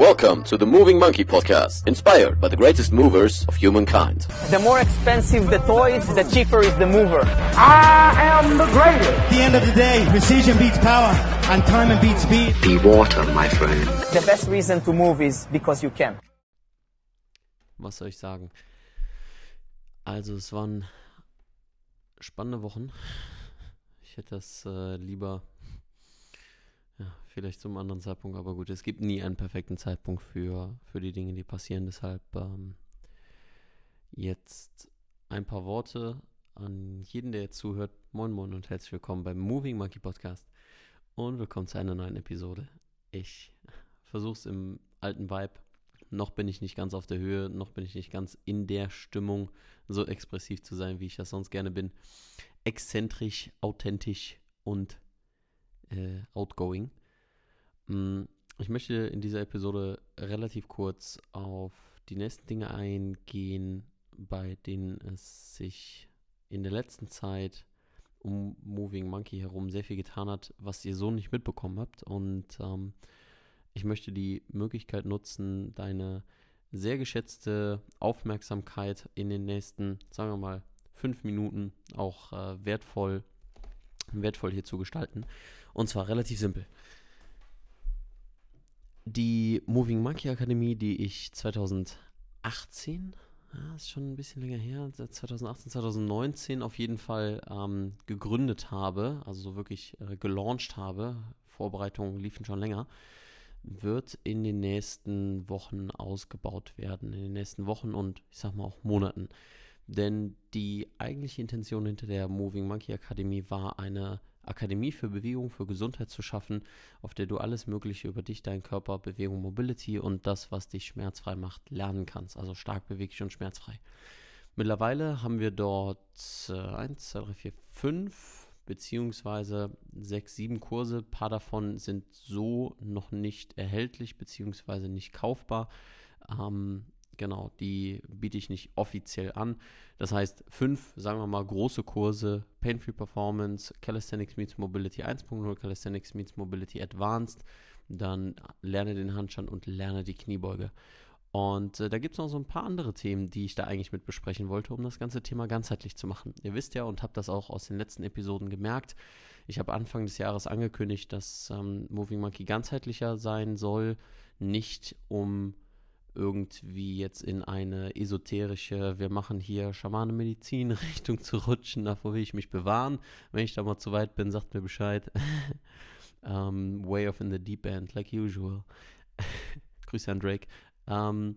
Welcome to the Moving Monkey Podcast, inspired by the greatest movers of humankind. The more expensive the toys, the cheaper is the mover. I am the greatest. At the end of the day, precision beats power, and time beats speed. Be water, my friend. The best reason to move is because you can. Was soll ich sagen? Also, es waren spannende Wochen. Ich hätte das äh, lieber Ja, vielleicht zum anderen Zeitpunkt, aber gut, es gibt nie einen perfekten Zeitpunkt für, für die Dinge, die passieren. Deshalb ähm, jetzt ein paar Worte an jeden, der jetzt zuhört. Moin Moin und herzlich willkommen beim Moving Monkey Podcast und willkommen zu einer neuen Episode. Ich versuche es im alten Vibe. Noch bin ich nicht ganz auf der Höhe, noch bin ich nicht ganz in der Stimmung, so expressiv zu sein, wie ich das sonst gerne bin. Exzentrisch, authentisch und äh, outgoing. Mm, ich möchte in dieser Episode relativ kurz auf die nächsten Dinge eingehen, bei denen es sich in der letzten Zeit um Moving Monkey herum sehr viel getan hat, was ihr so nicht mitbekommen habt. Und ähm, ich möchte die Möglichkeit nutzen, deine sehr geschätzte Aufmerksamkeit in den nächsten, sagen wir mal, fünf Minuten auch äh, wertvoll, wertvoll hier zu gestalten. Und zwar relativ simpel. Die Moving Monkey Akademie, die ich 2018, ja, ist schon ein bisschen länger her, 2018, 2019 auf jeden Fall ähm, gegründet habe, also so wirklich äh, gelauncht habe, Vorbereitungen liefen schon länger, wird in den nächsten Wochen ausgebaut werden, in den nächsten Wochen und ich sag mal auch Monaten. Denn die eigentliche Intention hinter der Moving Monkey Akademie war eine Akademie für Bewegung, für Gesundheit zu schaffen, auf der du alles Mögliche über dich, deinen Körper, Bewegung, Mobility und das, was dich schmerzfrei macht, lernen kannst. Also stark beweglich und schmerzfrei. Mittlerweile haben wir dort äh, 1, 2, 3, 4, 5 beziehungsweise 6, 7 Kurse. Ein paar davon sind so noch nicht erhältlich beziehungsweise nicht kaufbar. Ähm, Genau, die biete ich nicht offiziell an. Das heißt, fünf, sagen wir mal, große Kurse, Pain-Free Performance, Calisthenics Meets Mobility 1.0, Calisthenics Meets Mobility Advanced, dann lerne den Handstand und lerne die Kniebeuge. Und äh, da gibt es noch so ein paar andere Themen, die ich da eigentlich mit besprechen wollte, um das ganze Thema ganzheitlich zu machen. Ihr wisst ja und habt das auch aus den letzten Episoden gemerkt. Ich habe Anfang des Jahres angekündigt, dass ähm, Moving Monkey ganzheitlicher sein soll, nicht um irgendwie jetzt in eine esoterische, wir machen hier Schamane Medizin Richtung zu rutschen, davor will ich mich bewahren. Wenn ich da mal zu weit bin, sagt mir Bescheid. um, ähm, way off in the deep end, like usual. Grüße an Drake. Um, ähm,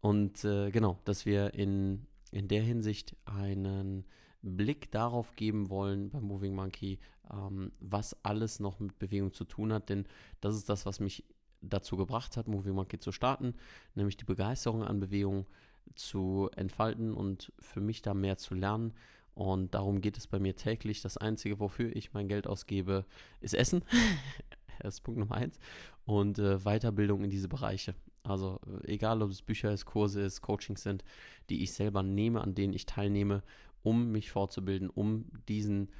und äh, genau, dass wir in, in der Hinsicht einen Blick darauf geben wollen beim Moving Monkey, ähm, was alles noch mit Bewegung zu tun hat, denn das ist das, was mich dazu gebracht hat, Movie Monkey zu starten, nämlich die Begeisterung an Bewegung zu entfalten und für mich da mehr zu lernen. Und darum geht es bei mir täglich. Das Einzige, wofür ich mein Geld ausgebe, ist Essen. das ist Punkt Nummer eins. Und äh, Weiterbildung in diese Bereiche. Also äh, egal, ob es Bücher ist, Kurse ist, Coachings sind, die ich selber nehme, an denen ich teilnehme, um mich fortzubilden, um diesen,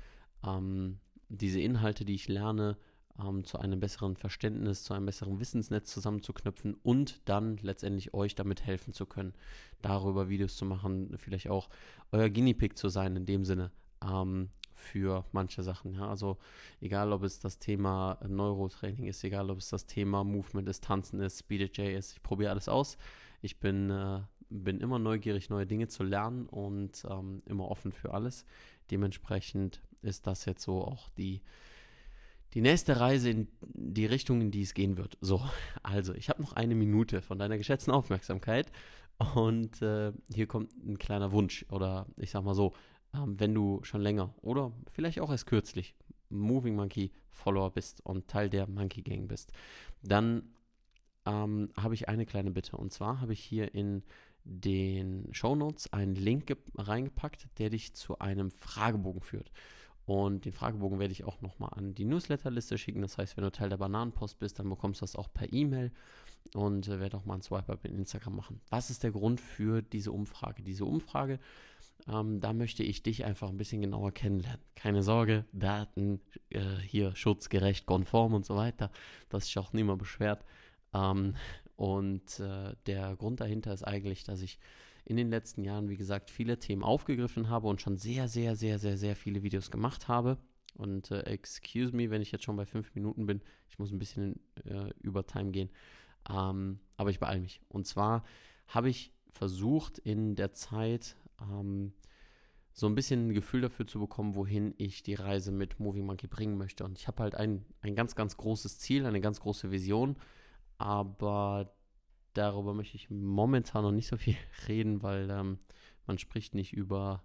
ähm, diese Inhalte, die ich lerne, ähm, zu einem besseren Verständnis, zu einem besseren Wissensnetz zusammenzuknüpfen und dann letztendlich euch damit helfen zu können, darüber Videos zu machen, vielleicht auch euer Guinea Pig zu sein in dem Sinne. Ähm, für manche Sachen. Ja? Also egal, ob es das Thema Neurotraining ist, egal, ob es das Thema Movement ist, Tanzen ist, BJJ ist, ich probiere alles aus. Ich bin, äh, bin immer neugierig, neue Dinge zu lernen und ähm, immer offen für alles. Dementsprechend ist das jetzt so auch die die nächste Reise in die Richtung, in die es gehen wird. So, also ich habe noch eine Minute von deiner geschätzten Aufmerksamkeit und äh, hier kommt ein kleiner Wunsch oder ich sag mal so, ähm, wenn du schon länger oder vielleicht auch erst kürzlich Moving Monkey Follower bist und Teil der Monkey Gang bist, dann ähm, habe ich eine kleine Bitte und zwar habe ich hier in den Show Notes einen Link reingepackt, der dich zu einem Fragebogen führt. Und den Fragebogen werde ich auch nochmal an die Newsletterliste schicken. Das heißt, wenn du Teil der Bananenpost bist, dann bekommst du das auch per E-Mail und äh, werde auch mal ein Swipe-Up in Instagram machen. Was ist der Grund für diese Umfrage? Diese Umfrage, ähm, da möchte ich dich einfach ein bisschen genauer kennenlernen. Keine Sorge, Daten äh, hier schutzgerecht, konform und so weiter, dass sich auch niemand beschwert. Ähm, und äh, der Grund dahinter ist eigentlich, dass ich in den letzten Jahren, wie gesagt, viele Themen aufgegriffen habe und schon sehr, sehr, sehr, sehr, sehr viele Videos gemacht habe. Und äh, excuse me, wenn ich jetzt schon bei fünf Minuten bin, ich muss ein bisschen äh, über Time gehen. Ähm, aber ich beeile mich. Und zwar habe ich versucht in der Zeit ähm, so ein bisschen ein Gefühl dafür zu bekommen, wohin ich die Reise mit Moving Monkey bringen möchte. Und ich habe halt ein, ein ganz, ganz großes Ziel, eine ganz große Vision, aber darüber möchte ich momentan noch nicht so viel reden, weil ähm, man spricht nicht über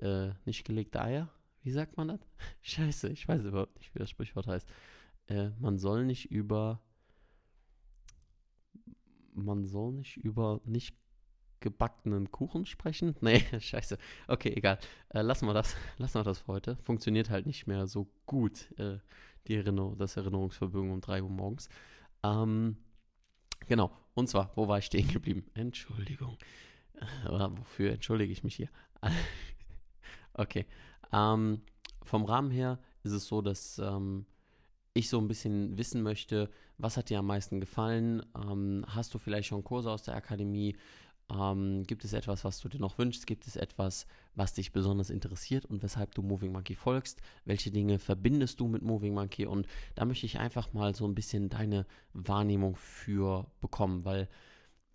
äh, nicht gelegte Eier. Wie sagt man das? Scheiße, ich weiß überhaupt nicht, wie das Sprichwort heißt. Äh, man soll nicht über man soll nicht über nicht gebackenen Kuchen sprechen? Nee, scheiße. Okay, egal. Äh, lassen wir das. Lassen wir das für heute. Funktioniert halt nicht mehr so gut, äh, die Erinnerung, das Erinnerungsvermögen um 3 Uhr morgens. Ähm, genau. Und zwar, wo war ich stehen geblieben? Entschuldigung. Äh, wofür entschuldige ich mich hier? okay. Ähm, vom Rahmen her ist es so, dass ähm, ich so ein bisschen wissen möchte, was hat dir am meisten gefallen? Ähm, hast du vielleicht schon Kurse aus der Akademie? Ähm, gibt es etwas, was du dir noch wünschst? Gibt es etwas, was dich besonders interessiert und weshalb du Moving Monkey folgst? Welche Dinge verbindest du mit Moving Monkey? Und da möchte ich einfach mal so ein bisschen deine Wahrnehmung für bekommen, weil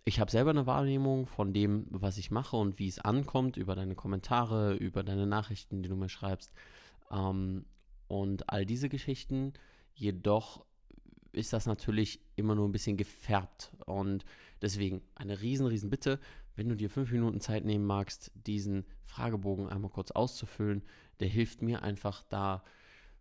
ich habe selber eine Wahrnehmung von dem, was ich mache und wie es ankommt, über deine Kommentare, über deine Nachrichten, die du mir schreibst. Ähm, und all diese Geschichten, jedoch ist das natürlich immer nur ein bisschen gefärbt. Und deswegen eine riesen, riesen Bitte, wenn du dir fünf Minuten Zeit nehmen magst, diesen Fragebogen einmal kurz auszufüllen, der hilft mir einfach da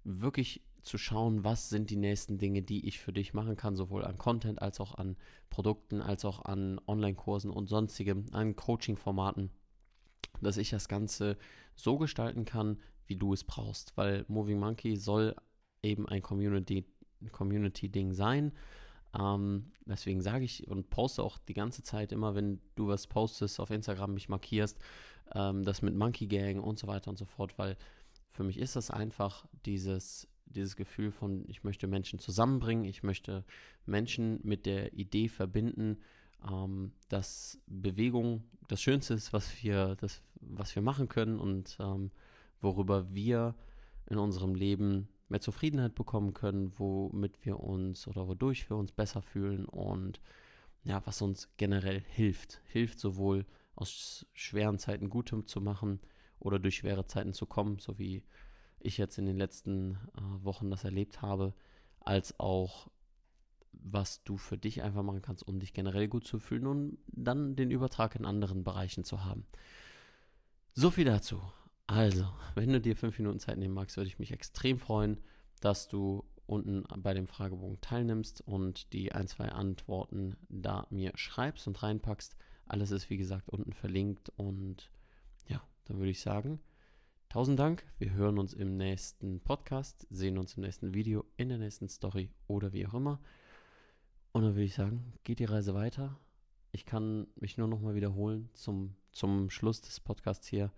wirklich zu schauen, was sind die nächsten Dinge, die ich für dich machen kann, sowohl an Content als auch an Produkten, als auch an Online-Kursen und sonstigem, an Coaching-Formaten, dass ich das Ganze so gestalten kann, wie du es brauchst, weil Moving Monkey soll eben ein Community Community-Ding sein. Ähm, deswegen sage ich und poste auch die ganze Zeit immer, wenn du was postest auf Instagram, mich markierst, ähm, das mit Monkey Gang und so weiter und so fort, weil für mich ist das einfach dieses, dieses Gefühl von, ich möchte Menschen zusammenbringen, ich möchte Menschen mit der Idee verbinden, ähm, dass Bewegung das Schönste ist, was wir, das, was wir machen können und ähm, worüber wir in unserem Leben mehr Zufriedenheit bekommen können, womit wir uns oder wodurch wir uns besser fühlen und ja, was uns generell hilft. Hilft sowohl aus schweren Zeiten Gutem zu machen oder durch schwere Zeiten zu kommen, so wie ich jetzt in den letzten äh, Wochen das erlebt habe, als auch was du für dich einfach machen kannst, um dich generell gut zu fühlen und dann den Übertrag in anderen Bereichen zu haben. So viel dazu. Also, wenn du dir fünf Minuten Zeit nehmen magst, würde ich mich extrem freuen, dass du unten bei dem Fragebogen teilnimmst und die ein, zwei Antworten da mir schreibst und reinpackst. Alles ist wie gesagt unten verlinkt und ja, dann würde ich sagen, tausend Dank. Wir hören uns im nächsten Podcast, sehen uns im nächsten Video, in der nächsten Story oder wie auch immer. Und dann würde ich sagen, geht die Reise weiter. Ich kann mich nur noch mal wiederholen zum, zum Schluss des Podcasts hier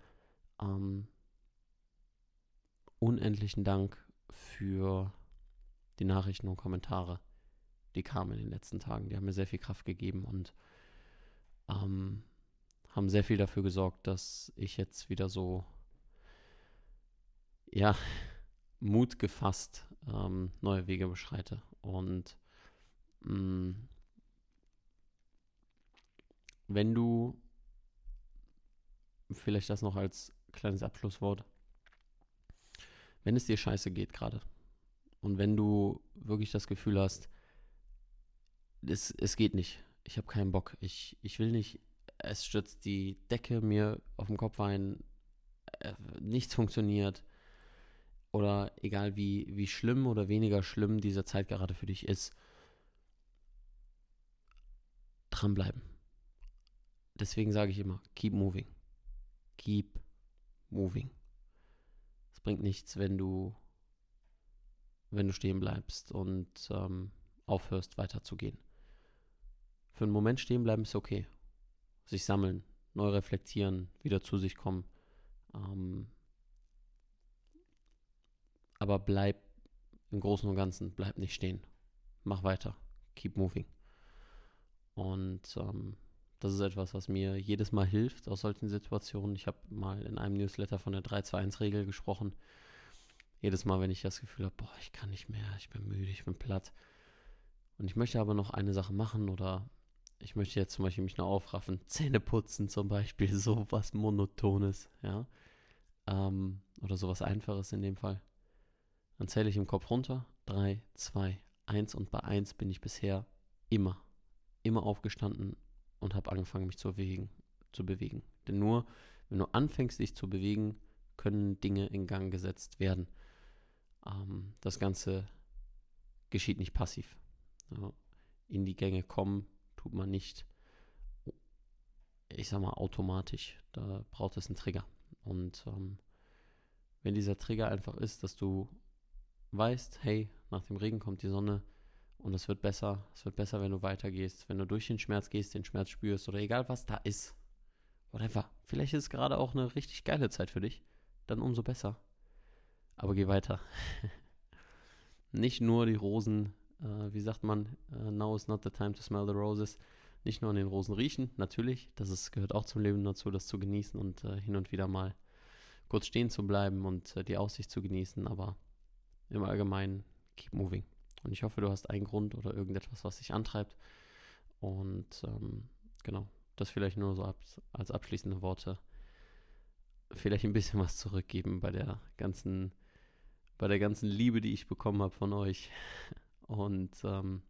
ähm, unendlichen Dank für die Nachrichten und Kommentare, die kamen in den letzten Tagen. Die haben mir sehr viel Kraft gegeben und ähm, haben sehr viel dafür gesorgt, dass ich jetzt wieder so, ja, Mut gefasst ähm, neue Wege beschreite. Und mh, mm, wenn du vielleicht das noch als kleines Abschlusswort. Wenn es dir scheiße geht gerade und wenn du wirklich das Gefühl hast, es, es geht nicht, ich habe keinen Bock, ich, ich will nicht, es stürzt die Decke mir auf den Kopf ein, äh, nichts funktioniert oder egal wie, wie schlimm oder weniger schlimm diese Zeit gerade für dich ist, dranbleiben. Deswegen sage ich immer, keep moving. Keep moving. Es bringt nichts, wenn du, wenn du stehen bleibst und ähm, aufhörst weiterzugehen. Für einen Moment stehen bleiben ist okay. Sich sammeln, neu reflektieren, wieder zu sich kommen. Ähm, aber bleib im Großen und Ganzen, bleib nicht stehen. Mach weiter. Keep moving. Und ähm, das ist etwas, was mir jedes Mal hilft aus solchen Situationen. Ich habe mal in einem Newsletter von der 3-2-1-Regel gesprochen. Jedes Mal, wenn ich das Gefühl habe, boah, ich kann nicht mehr, ich bin müde, ich bin platt. Und ich möchte aber noch eine Sache machen oder ich möchte jetzt zum Beispiel mich noch aufraffen. Zähne putzen zum Beispiel, sowas Monotones, ja. Ähm, oder sowas Einfaches in dem Fall. Dann zähle ich im Kopf runter. 3, 2, 1 und bei 1 bin ich bisher immer, immer aufgestanden und habe angefangen, mich zu bewegen, zu bewegen. Denn nur, wenn du anfängst, dich zu bewegen, können Dinge in Gang gesetzt werden. Ähm, das Ganze geschieht nicht passiv. Ja, in die Gänge kommen tut man nicht, ich sag mal, automatisch. Da braucht es einen Trigger. Und ähm, wenn dieser Trigger einfach ist, dass du weißt, hey, nach dem Regen kommt die Sonne und es wird besser, es wird besser, wenn du weitergehst, wenn du durch den Schmerz gehst, den Schmerz spürst oder egal was da ist. Whatever. Vielleicht ist es gerade auch eine richtig geile Zeit für dich, dann umso besser. Aber geh weiter. Nicht nur die Rosen, äh, wie sagt man, uh, now is not the time to smell the roses. Nicht nur an den Rosen riechen, natürlich, das ist, gehört auch zum Leben dazu, das zu genießen und äh, hin und wieder mal kurz stehen zu bleiben und äh, die Aussicht zu genießen, aber im Allgemeinen keep moving. Und ich hoffe, du hast einen Grund oder irgendetwas, was dich antreibt. Und ähm, genau, das vielleicht nur so ab, als abschließende Worte. Vielleicht ein bisschen was zurückgeben bei der ganzen, bei der ganzen Liebe, die ich bekommen habe von euch. Und ähm,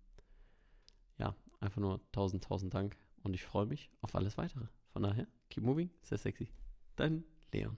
ja, einfach nur tausend, tausend Dank. Und ich freue mich auf alles weitere. Von daher, keep moving, sehr sexy. Dein Leon.